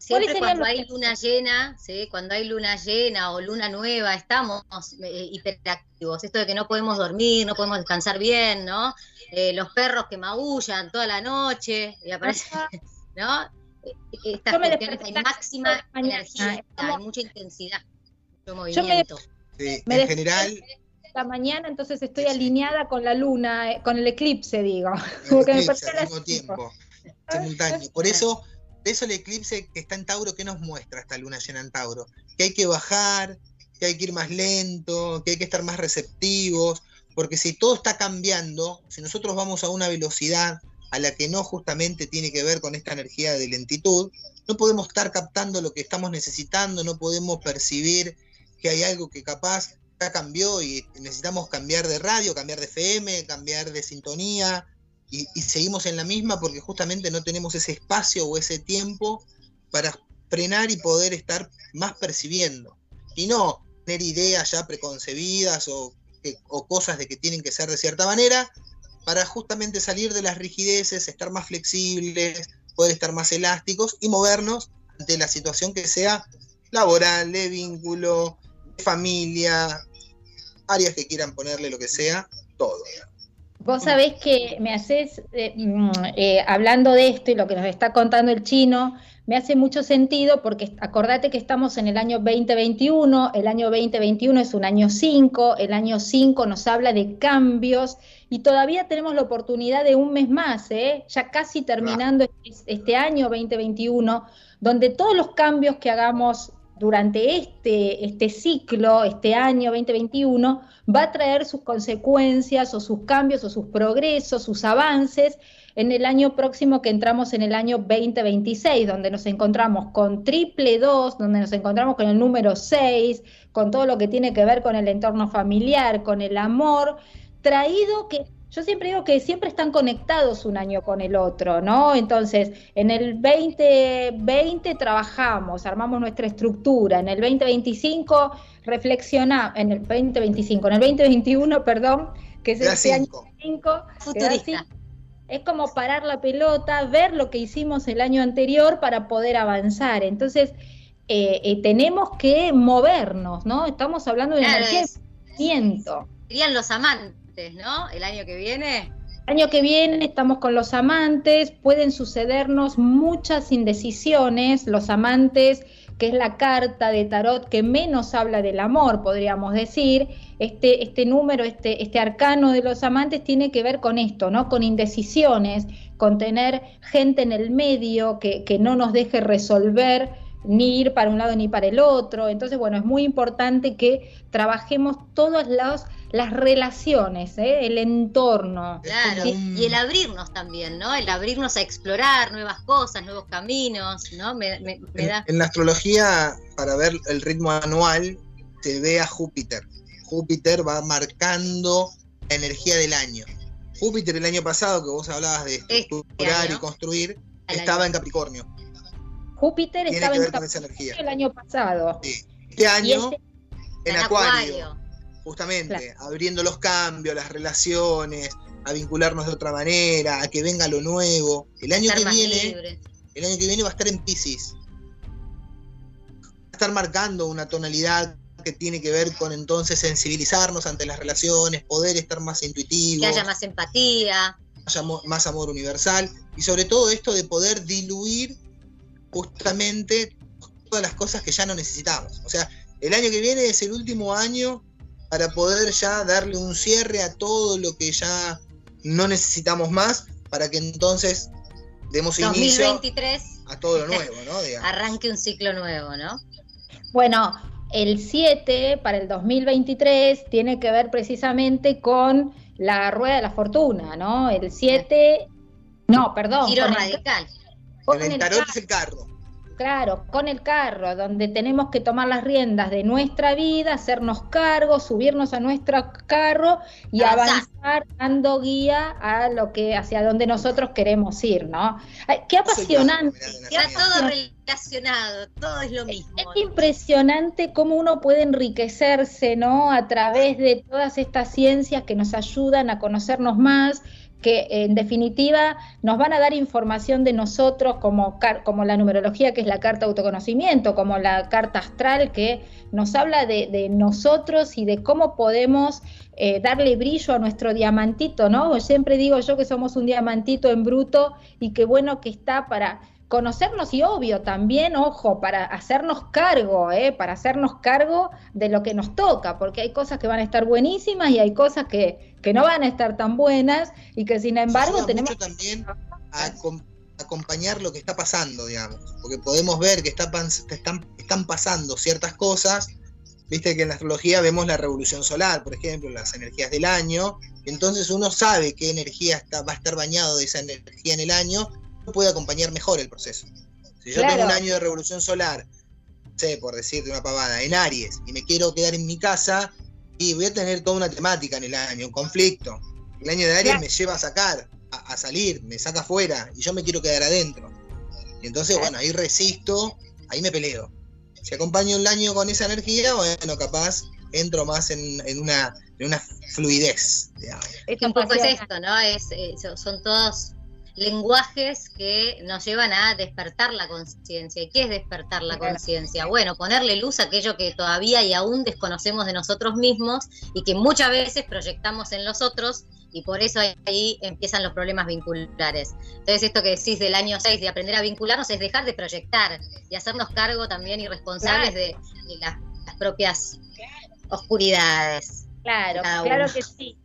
Siempre cuando hay luna llena, ¿sí? cuando hay luna llena o luna nueva, estamos eh, hiperactivos. Esto de que no podemos dormir, no podemos descansar bien, ¿no? Eh, los perros que maullan toda la noche y aparece, ¿no? Eh, estas cuestiones hay máxima energía, hay mucha intensidad, mucho movimiento. sí, en general la mañana, entonces estoy alineada con la luna, con el eclipse, digo. Porque me al mismo tiempo, simultáneo. Por eso de eso el eclipse que está en Tauro, ¿qué nos muestra esta luna llena en Tauro? Que hay que bajar, que hay que ir más lento, que hay que estar más receptivos, porque si todo está cambiando, si nosotros vamos a una velocidad a la que no justamente tiene que ver con esta energía de lentitud, no podemos estar captando lo que estamos necesitando, no podemos percibir que hay algo que capaz ya cambió y necesitamos cambiar de radio, cambiar de FM, cambiar de sintonía, y, seguimos en la misma porque justamente no tenemos ese espacio o ese tiempo para frenar y poder estar más percibiendo. Y no tener ideas ya preconcebidas o, o cosas de que tienen que ser de cierta manera, para justamente salir de las rigideces, estar más flexibles, poder estar más elásticos y movernos ante la situación que sea laboral, de vínculo, de familia, áreas que quieran ponerle lo que sea, todo. Vos sabés que me haces, eh, mm, eh, hablando de esto y lo que nos está contando el chino, me hace mucho sentido porque acordate que estamos en el año 2021, el año 2021 es un año 5, el año 5 nos habla de cambios y todavía tenemos la oportunidad de un mes más, ¿eh? ya casi terminando este, este año 2021, donde todos los cambios que hagamos durante este, este ciclo, este año 2021, va a traer sus consecuencias o sus cambios o sus progresos, sus avances en el año próximo que entramos en el año 2026, donde nos encontramos con triple 2, donde nos encontramos con el número 6, con todo lo que tiene que ver con el entorno familiar, con el amor, traído que yo siempre digo que siempre están conectados un año con el otro, ¿no? Entonces, en el 2020 trabajamos, armamos nuestra estructura, en el 2025 reflexionamos, en el 2025, en el 2021, perdón, que es este año 5, es como parar la pelota, ver lo que hicimos el año anterior para poder avanzar. Entonces, eh, eh, tenemos que movernos, ¿no? Estamos hablando de claro, energía de Serían los amantes ¿no? El año que viene. El año que viene estamos con los amantes, pueden sucedernos muchas indecisiones, los amantes, que es la carta de tarot que menos habla del amor, podríamos decir, este, este número, este, este arcano de los amantes tiene que ver con esto, ¿no? Con indecisiones, con tener gente en el medio que, que no nos deje resolver ni ir para un lado ni para el otro. Entonces, bueno, es muy importante que trabajemos todas las, las relaciones, ¿eh? el entorno. Claro, y el abrirnos también, ¿no? El abrirnos a explorar nuevas cosas, nuevos caminos, ¿no? Me, da... en, la astrología, para ver el ritmo anual, se ve a Júpiter. Júpiter va marcando la energía del año. Júpiter el año pasado, que vos hablabas de este estructurar y construir, estaba en Capricornio. Júpiter estaba en Capricornio el año pasado. Este año este en, Acuario, justamente, abriendo los cambios, las relaciones, a vincularnos de otra manera, a que venga lo nuevo. El año que viene, el año que viene va a estar en Pisces. Va a estar marcando una tonalidad que tiene que ver con entonces sensibilizarnos ante las relaciones, poder estar más intuitivos. Que haya más empatía. Haya más amor universal y sobre todo esto de poder diluir justamente todas las cosas que ya no necesitamos. O sea, el año que viene es el último año para poder ya darle un cierre a todo lo que ya no necesitamos más, para que entonces demos 2023, inicio a todo lo nuevo, ¿no? Arranque un ciclo nuevo, ¿no? Bueno, el 7 para el 2023 tiene que ver precisamente con la rueda de la fortuna, ¿no? El 7, no, perdón. Giro radical. El, tarot es el carro. Claro, con el carro, donde tenemos que tomar las riendas de nuestra vida, hacernos cargo, subirnos a nuestro carro y avanzar dando guía a lo que hacia donde nosotros queremos ir, ¿no? qué apasionante. Está todo relacionado, todo es lo mismo. Es, impresionante cómo uno puede enriquecerse, ¿no? A través de todas estas ciencias que nos ayudan a conocernos más que en definitiva nos van a dar información de nosotros como, como la numerología que es la carta autoconocimiento, como la carta astral que nos habla de, nosotros y de cómo podemos eh, darle brillo a nuestro diamantito, ¿no? Siempre digo yo que somos un diamantito en bruto y qué bueno que está para conocernos y obvio también, ojo, para hacernos cargo, ¿eh? para hacernos cargo de lo que nos toca, porque hay cosas que van a estar buenísimas y hay cosas que, que no van a estar tan buenas y que sin embargo tenemos... Mucho también a acompañar lo que está pasando, digamos, porque podemos ver que, está, están, están pasando ciertas cosas, viste que en la astrología vemos la revolución solar, por ejemplo, las energías del año, entonces uno sabe qué energía está, va a estar bañado de esa energía en el año puede acompañar mejor el proceso. Si yo tengo un año de revolución solar, sé, por decirte una pavada, en Aries, y me quiero quedar en mi casa, y voy a tener toda una temática en el año, un conflicto. El año de Aries me lleva a sacar, a, salir, me saca afuera, y yo me quiero quedar adentro. Y entonces, bueno, ahí resisto, ahí me peleo. Si acompaño el año con esa energía, bueno, capaz entro más en, una, en una fluidez. Es un poco es esto, ¿no? Es, eh, son todos lenguajes que nos llevan a despertar la conciencia. ¿Y qué es despertar la conciencia? Bueno, ponerle luz a aquello que todavía y aún desconocemos de nosotros mismos y que muchas veces proyectamos en los otros y por eso ahí empiezan los problemas vinculares. Entonces esto que decís del año 6 de aprender a vincularnos es dejar de proyectar y hacernos cargo también y responsables de, las, propias oscuridades. Claro, claro que sí.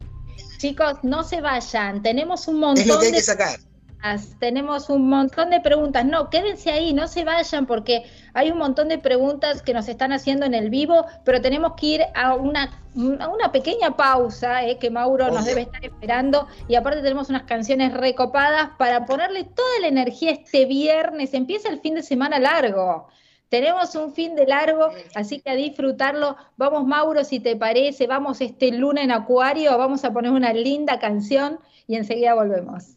Chicos, no se vayan, tenemos un montón es lo que hay que sacar tenemos un montón de preguntas. No, quédense ahí, no se vayan porque hay un montón de preguntas que nos están haciendo en el vivo, pero tenemos que ir a una, una pequeña pausa eh, que Mauro nos debe estar esperando y aparte tenemos unas canciones recopadas para ponerle toda la energía este viernes. Empieza el fin de semana largo. Tenemos un fin de largo, así que a disfrutarlo. Vamos, Mauro, si te parece, vamos este luna en Acuario, vamos a poner una linda canción y enseguida volvemos.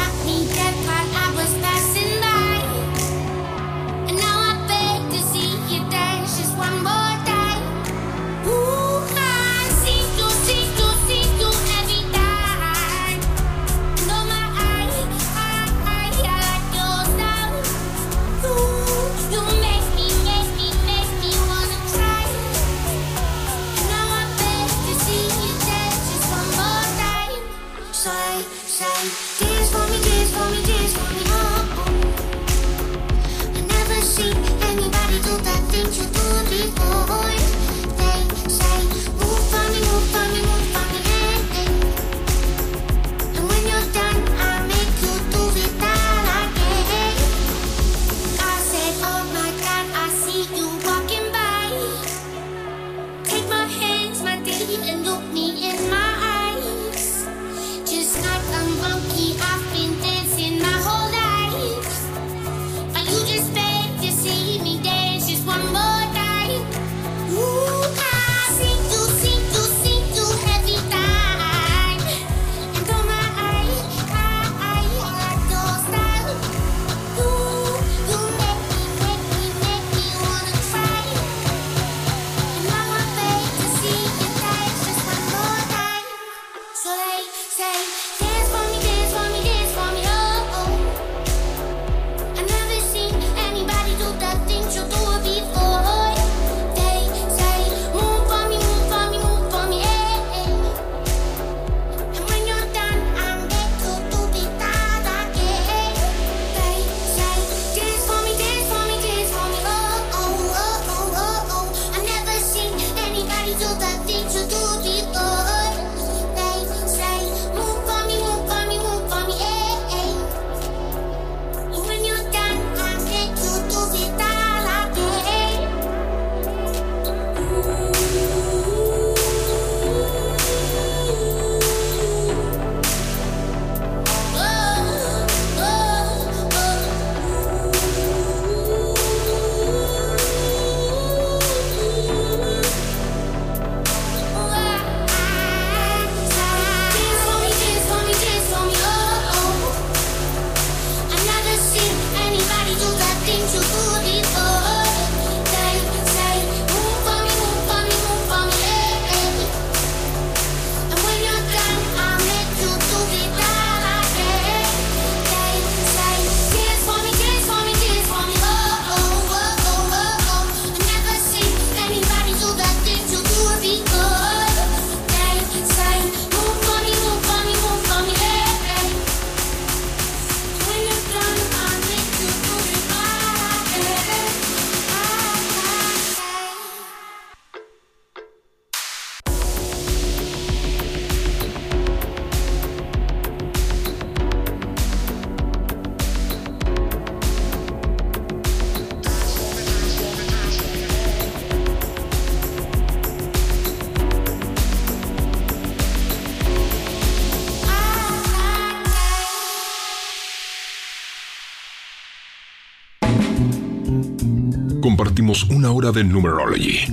una hora de Numerology.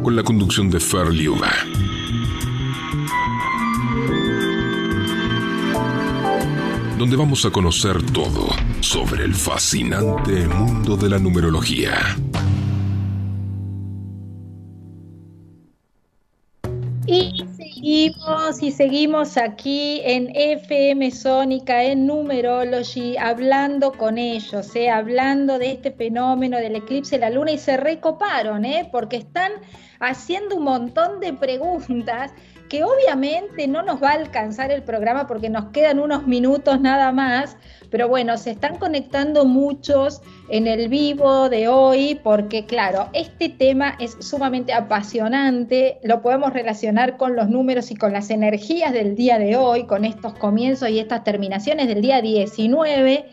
Con la conducción de Fer Liuba. Donde vamos a conocer todo sobre el fascinante mundo de la numerología. Y seguimos aquí en FM Sónica, en Numerology, hablando con ellos, ¿eh? hablando de este fenómeno del eclipse de la luna y se recoparon, ¿eh? porque están haciendo un montón de preguntas que obviamente no nos va a alcanzar el programa porque nos quedan unos minutos nada más, pero bueno, se están conectando muchos en el vivo de hoy porque claro, este tema es sumamente apasionante, lo podemos relacionar con los números y con las energías del día de hoy, con estos comienzos y estas terminaciones del día 19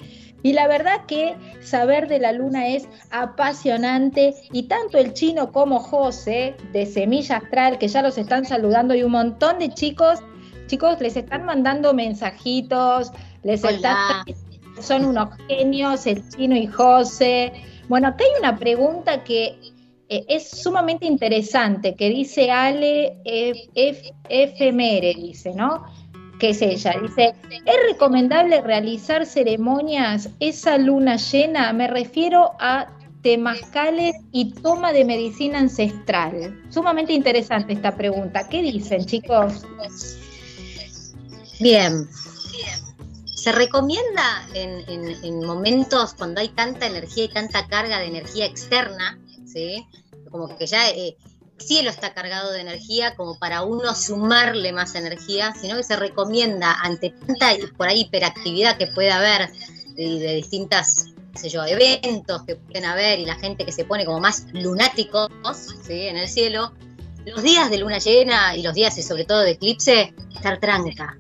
y la verdad que saber de la luna es apasionante y tanto el chino como José de Semilla Astral, que ya los están saludando y un montón de chicos, chicos les están mandando mensajitos, les están, son unos genios, el chino y José. Bueno, acá hay una pregunta que eh, es sumamente interesante, que dice Ale F, dice, ¿no? Que es ella. Dice, ¿es recomendable realizar ceremonias esa luna llena? Me refiero a temazcales y toma de medicina ancestral. Sumamente interesante esta pregunta. ¿Qué dicen, chicos? Bien. Se recomienda en, momentos cuando hay tanta energía y tanta carga de energía externa, ¿sí? como que ya eh, cielo está cargado de energía como para uno sumarle más energía, sino que se recomienda ante tanta por ahí hiperactividad que puede haber de, distintas sé yo, eventos que pueden haber y la gente que se pone como más lunáticos ¿sí? en el cielo, los días de luna llena y los días y sobre todo de eclipse, estar tranca,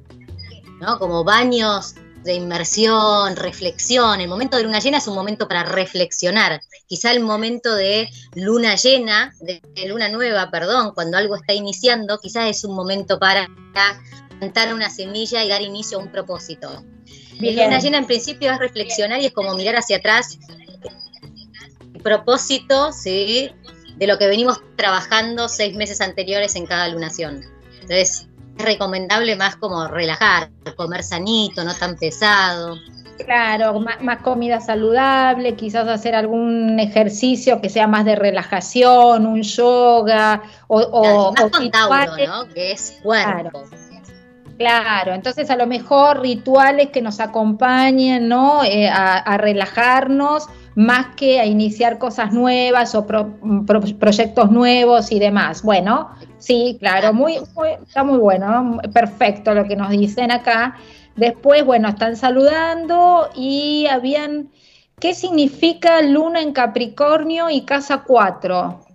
¿no? Como baños de inmersión, reflexión. El momento de luna llena es un momento para reflexionar. Quizá el momento de luna llena, de, luna nueva, perdón, cuando algo está iniciando, quizás es un momento para plantar una semilla y dar inicio a un propósito. La luna llena en principio es reflexionar y es como mirar hacia atrás el propósito, ¿sí? De lo que venimos trabajando seis meses anteriores en cada lunación. Entonces, es recomendable más como relajar, comer sanito, no tan pesado. Claro, más, comida saludable, quizás hacer algún ejercicio que sea más de relajación, un yoga o... más con Tauro, ¿no? Que es cuerpo. Claro. entonces a lo mejor rituales que nos acompañen, ¿no? Eh, a, relajarnos más que a iniciar cosas nuevas o proyectos nuevos y demás. Bueno, Sí, claro, muy, está muy bueno, perfecto lo que nos dicen acá. Después, bueno, están saludando y habían, ¿qué significa luna en Capricornio y casa 4?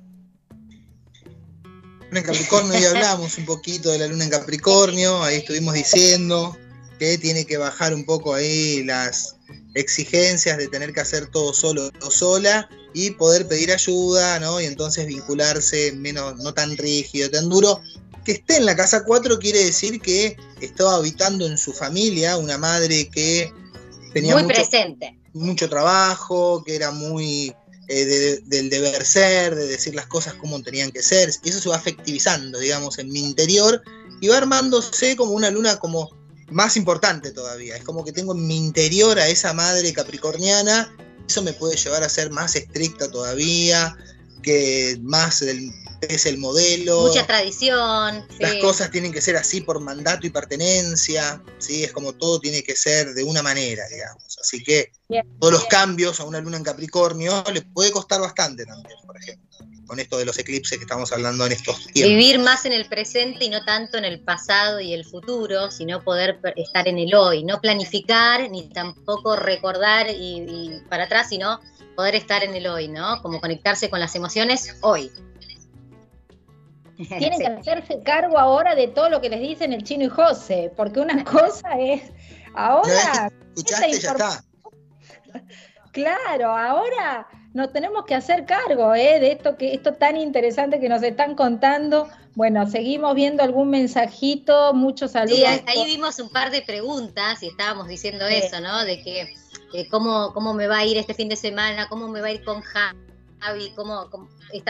Luna en Capricornio, ya hablamos un poquito de la luna en Capricornio, ahí estuvimos diciendo que tiene que bajar un poco ahí las exigencias de tener que hacer todo solo o sola y poder pedir ayuda, ¿no? Y entonces vincularse menos, no tan rígido, tan duro. Que esté en la casa 4 quiere decir que estaba habitando en su familia una madre que tenía muy mucho, presente. mucho trabajo, que era muy eh, del deber ser, de decir las cosas como tenían que ser. Y eso se va afectivizando, digamos, en mi interior y va armándose como una luna como más importante todavía. Es como que tengo en mi interior a esa madre capricorniana eso me puede llevar a ser más estricta todavía, que más es el modelo. Mucha tradición. Las cosas tienen que ser así por mandato y pertenencia, ¿sí? Es como todo tiene que ser de una manera, digamos. Así que todos los cambios a una luna en Capricornio le puede costar bastante también, por ejemplo con esto de los eclipses que estamos hablando en estos tiempos. Vivir más en el presente y no tanto en el pasado y el futuro, sino poder estar en el hoy, no planificar ni tampoco recordar y, para atrás, sino poder estar en el hoy, ¿no? Como conectarse con las emociones hoy. Tienen que hacerse cargo ahora de todo lo que les dicen el chino y José, porque una cosa es ahora. Escuchaste, ya está. Claro, ahora nos tenemos que hacer cargo ¿eh? de esto que esto tan interesante que nos están contando. Bueno, seguimos viendo algún mensajito, muchos saludos. Sí, ahí vimos un par de preguntas y estábamos diciendo eso, ¿no? De que cómo, cómo me va a ir este fin de semana, cómo me va a ir con Javi, cómo,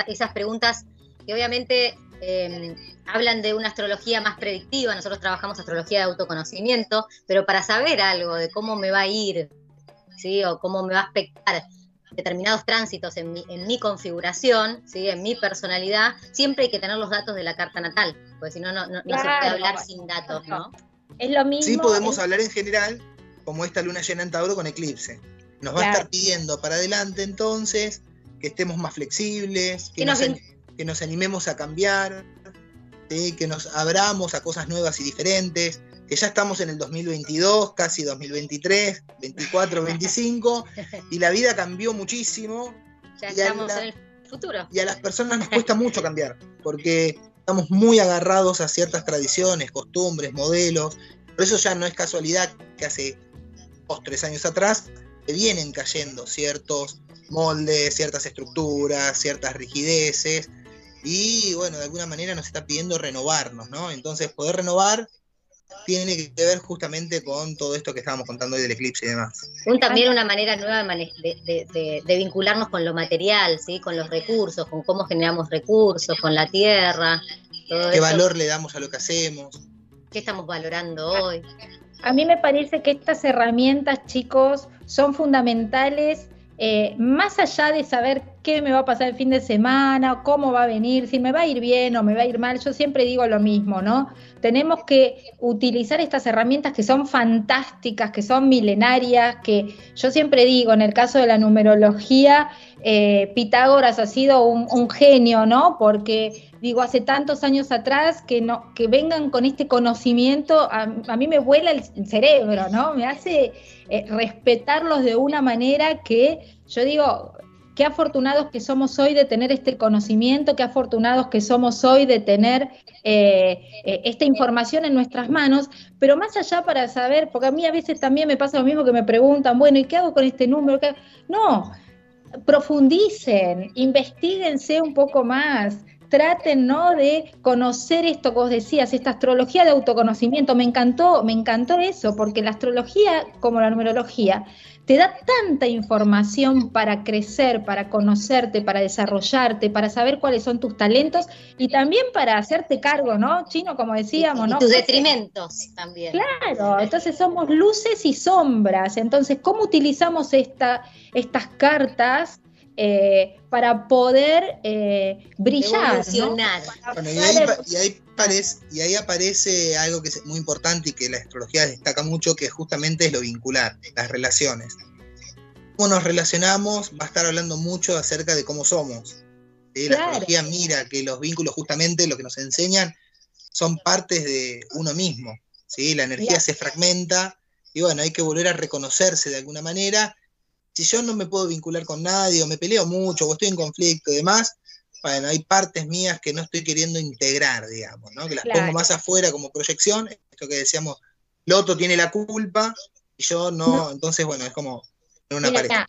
esas preguntas que obviamente em, hablan de una astrología más predictiva, nosotros trabajamos astrología de autoconocimiento, pero para saber algo de cómo me va a ir, ¿sí? O cómo me va a afectar determinados tránsitos en mi, en mi configuración, ¿sí? en mi personalidad, siempre hay que tener los datos de la carta natal, porque si no, no, no, se puede hablar sin datos, ¿no? Es lo mismo. Sí podemos hablar en general, como esta luna llena en Tauro con eclipse. Nos va a estar pidiendo para adelante entonces que estemos más flexibles, que, nos, que nos animemos a cambiar, que nos abramos a cosas nuevas y diferentes, que ya estamos en el 2022, casi 2023, 24, 25, y la vida cambió muchísimo. Ya estamos en el futuro. Y a las personas nos cuesta mucho cambiar, porque estamos muy agarrados a ciertas tradiciones, costumbres, modelos. Por eso ya no es casualidad que hace dos, tres años atrás vienen cayendo ciertos moldes, ciertas estructuras, ciertas rigideces, y bueno, de alguna manera nos está pidiendo renovarnos, ¿no? Entonces, poder renovar tiene que ver justamente con todo esto que estábamos contando hoy del eclipse y demás. también una manera nueva de, vincularnos con lo material, ¿sí? con los recursos, con cómo generamos recursos, con la tierra. ¿Qué valor le damos a lo que hacemos? ¿Qué estamos valorando hoy? A mí me parece que estas herramientas, chicos, son fundamentales eh, más allá de saber qué me va a pasar el fin de semana, cómo va a venir, si me va a ir bien o me va a ir mal, yo siempre digo lo mismo, ¿no? Tenemos que utilizar estas herramientas que son fantásticas, que son milenarias, que yo siempre digo, en el caso de la numerología, eh, Pitágoras ha sido un, genio, ¿no? Porque digo, hace tantos años atrás que no, que vengan con este conocimiento, a, mí me vuela el cerebro, ¿no? Me hace eh, respetarlos de una manera que yo digo, qué afortunados que somos hoy de tener este conocimiento, qué afortunados que somos hoy de tener eh, esta información en nuestras manos, pero más allá para saber, porque a mí a veces también me pasa lo mismo que me preguntan, bueno, ¿y qué hago con este número? No, profundicen, investiguense un poco más, traten ¿no? de conocer esto que vos decías, esta astrología de autoconocimiento. Me encantó, me encantó eso, porque la astrología, como la numerología, te da tanta información para crecer, para conocerte, para desarrollarte, para saber cuáles son tus talentos y también para hacerte cargo, ¿no? Chino, como decíamos, y, ¿no? tus detrimentos también. Claro, entonces somos luces y sombras. Entonces, ¿cómo utilizamos esta, estas cartas eh, para poder eh, brillar. Bueno, y, ahí, y, ahí aparece, algo que es muy importante y que la astrología destaca mucho, que justamente es lo vincular, las relaciones. Cómo nos relacionamos va a estar hablando mucho acerca de cómo somos. La astrología mira que los vínculos justamente lo que nos enseñan son partes de uno mismo. ¿sí? La energía se fragmenta y bueno, hay que volver a reconocerse de alguna manera si yo no me puedo vincular con nadie, o me peleo mucho, o estoy en conflicto y demás, bueno, hay partes mías que no estoy queriendo integrar, digamos, ¿no? Que las pongo más afuera como proyección, esto que decíamos, Loto tiene la culpa y yo no, entonces, bueno, es como una mira,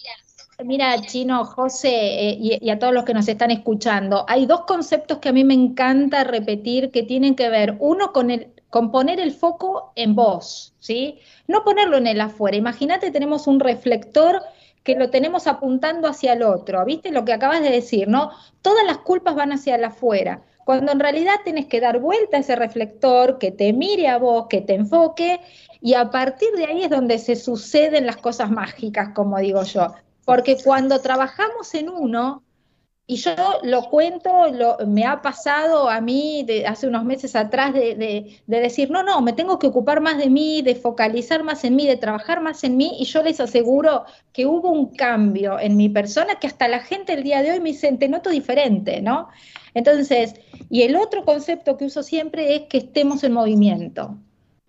Mira, Chino, José eh, y, y, a todos los que nos están escuchando, hay dos conceptos que a mí me encanta repetir que tienen que ver, uno con el con poner el foco en vos, ¿sí? No ponerlo en el afuera. Imagínate, tenemos un reflector que lo tenemos apuntando hacia el otro, ¿viste? Lo que acabas de decir, ¿no? Todas las culpas van hacia afuera, cuando en realidad tienes que dar vuelta a ese reflector, que te mire a vos, que te enfoque, y a partir de ahí es donde se suceden las cosas mágicas, como digo yo. Porque cuando trabajamos en uno, y yo lo cuento, me ha pasado a mí de, hace unos meses atrás de, decir, no, no, me tengo que ocupar más de mí, de focalizar más en mí, de trabajar más en mí, y yo les aseguro que hubo un cambio en mi persona que hasta la gente el día de hoy me dice, te noto diferente, ¿no? Entonces, y el otro concepto que uso siempre es que estemos en movimiento.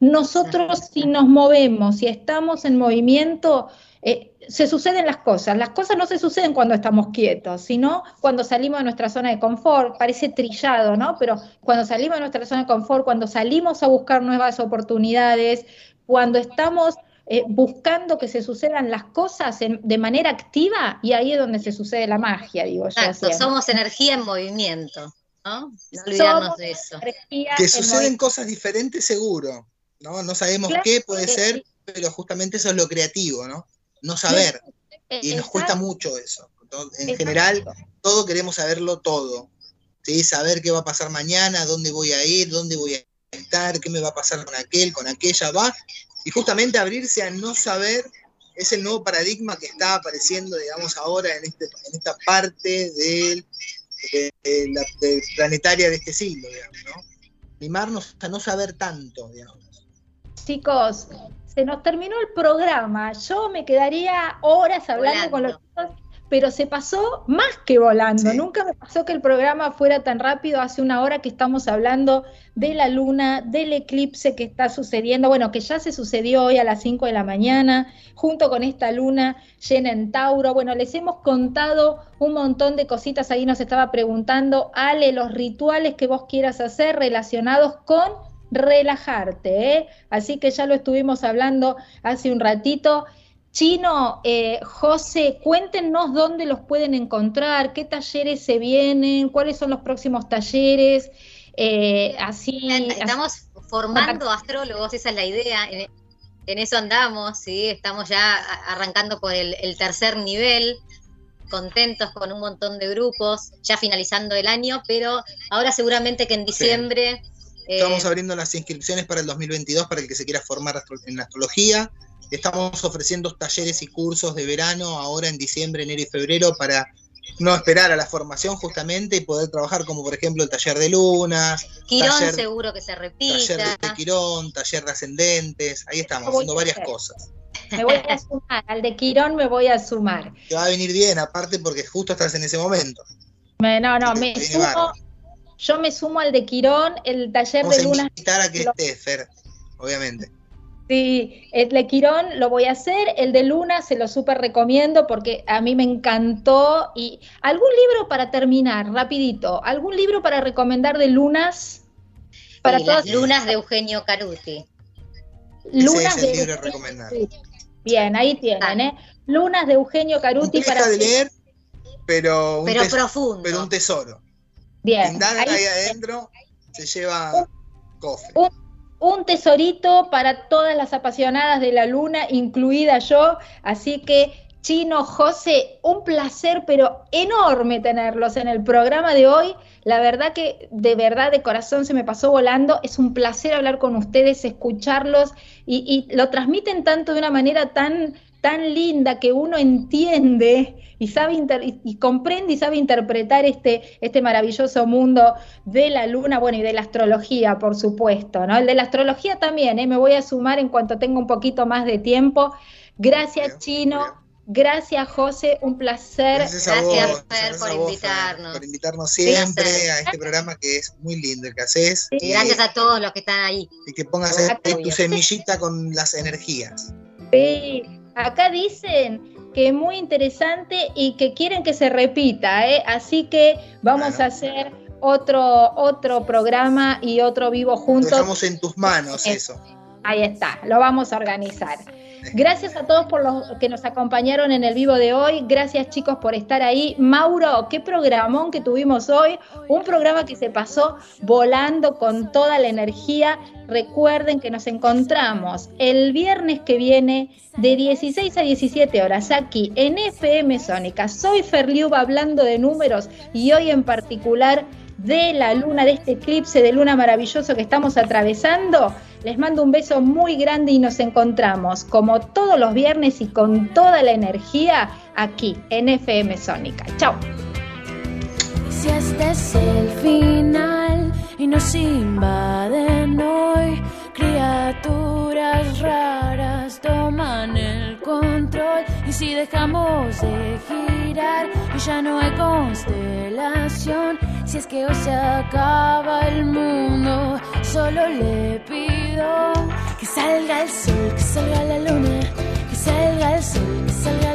Nosotros si nos movemos, si estamos en movimiento, eh, se suceden las cosas. Las cosas no se suceden cuando estamos quietos, sino cuando salimos de nuestra zona de confort. Parece trillado, ¿no? Pero cuando salimos de nuestra zona de confort, cuando salimos a buscar nuevas oportunidades, cuando estamos eh, buscando que se sucedan las cosas de manera activa, y ahí es donde se sucede la magia, digo yo. Exacto, somos energía en movimiento, ¿no? No olvidarnos de eso. Que suceden cosas diferentes seguro, ¿no? No sabemos qué puede ser, pero justamente eso es lo creativo, ¿no? no saber. Y nos cuesta mucho eso. En general, todo queremos saberlo todo. ¿sí? Saber qué va a pasar mañana, dónde voy a ir, dónde voy a estar, qué me va a pasar con aquel, con aquella, va. Y justamente abrirse a no saber es el nuevo paradigma que está apareciendo, digamos, ahora en, este, en esta parte del, de, la, planetaria de este siglo, digamos, ¿no? A no saber tanto, digamos. Chicos, se nos terminó el programa. Yo me quedaría horas hablando con los chicos, pero se pasó más que volando. Nunca me pasó que el programa fuera tan rápido. Hace una hora que estamos hablando de la luna, del eclipse que está sucediendo, bueno, que ya se sucedió hoy a las 5 de la mañana, junto con esta luna llena en Tauro. Bueno, les hemos contado un montón de cositas. Ahí nos estaba preguntando, Ale, los rituales que vos quieras hacer relacionados con relajarte. ¿eh? Así que ya lo estuvimos hablando hace un ratito. Chino, eh, José, cuéntenos dónde los pueden encontrar, qué talleres se vienen, cuáles son los próximos talleres. Eh, así, Estamos formando astrólogos, esa es la idea. En, eso andamos, ¿sí? estamos ya arrancando por el, tercer nivel, contentos con un montón de grupos, ya finalizando el año, pero ahora seguramente que en diciembre... Estamos eh, abriendo las inscripciones para el 2022 para el que se quiera formar en astrología. Estamos ofreciendo talleres y cursos de verano ahora en diciembre, enero y febrero para no esperar a la formación justamente y poder trabajar como por ejemplo el taller de lunas. Quirón seguro que se repita. Taller de Quirón, taller de ascendentes, ahí estamos haciendo varias cosas. Me voy a sumar, al de Quirón me voy a sumar. Te va a venir bien, aparte porque justo estás en ese momento. no, no, me sumo, yo me sumo al de Quirón, el taller de lunas. A invitar a que esté, Fer, obviamente. Sí, el de Quirón lo voy a hacer, el de Luna se lo súper recomiendo porque a mí me encantó. Y algún libro para terminar, rapidito, algún libro para recomendar de Lunas para todas las Lunas de Eugenio Caruti. Lunas de libro recomendar. Bien, ahí tienen, ¿eh? Lunas de Eugenio Caruti para de leer, pero pero profundo, pero un tesoro. Bien. ahí, adentro se lleva cofre un tesorito para todas las apasionadas de la luna, incluida yo. Así que, Chino, José, un placer, pero enorme tenerlos en el programa de hoy. La verdad que de verdad, de corazón, se me pasó volando. Es un placer hablar con ustedes, escucharlos y, y lo transmiten tanto de una manera tan tan linda que uno entiende y sabe y comprende y sabe interpretar este, este maravilloso mundo de la luna, bueno, y de la astrología, por supuesto, ¿no? El de la astrología también, ¿eh? me voy a sumar en cuanto tenga un poquito más de tiempo. Gracias, Chino. Gracias, José, un placer. Gracias, gracias por invitarnos. Por invitarnos siempre a este programa que es muy lindo el que haces. Y gracias a todos los que están ahí. Y que pongas tu semillita con las energías. Sí, Acá dicen que es muy interesante y que quieren que se repita, ¿eh? así que vamos a hacer otro, otro programa y otro vivo juntos. Dejamos en tus manos eso. Ahí está, lo vamos a organizar. Gracias a todos por los que nos acompañaron en el vivo de hoy. Gracias chicos por estar ahí. Mauro, qué programón que tuvimos hoy. Un programa que se pasó volando con toda la energía. Recuerden que nos encontramos el viernes que viene de 16 a 17 horas aquí en FM Sónica. Soy Ferliuba hablando de números y hoy en particular de la luna, de este eclipse de luna maravilloso que estamos atravesando. Les mando un beso muy grande y nos encontramos como todos los viernes y con toda la energía aquí en FM Sónica. Chao. Este criaturas raras toman el control. Y si dejamos de girar y ya no hay constelación, si es que hoy se acaba el mundo, solo le pido que salga el sol, que salga la luna, que salga el sol, que salga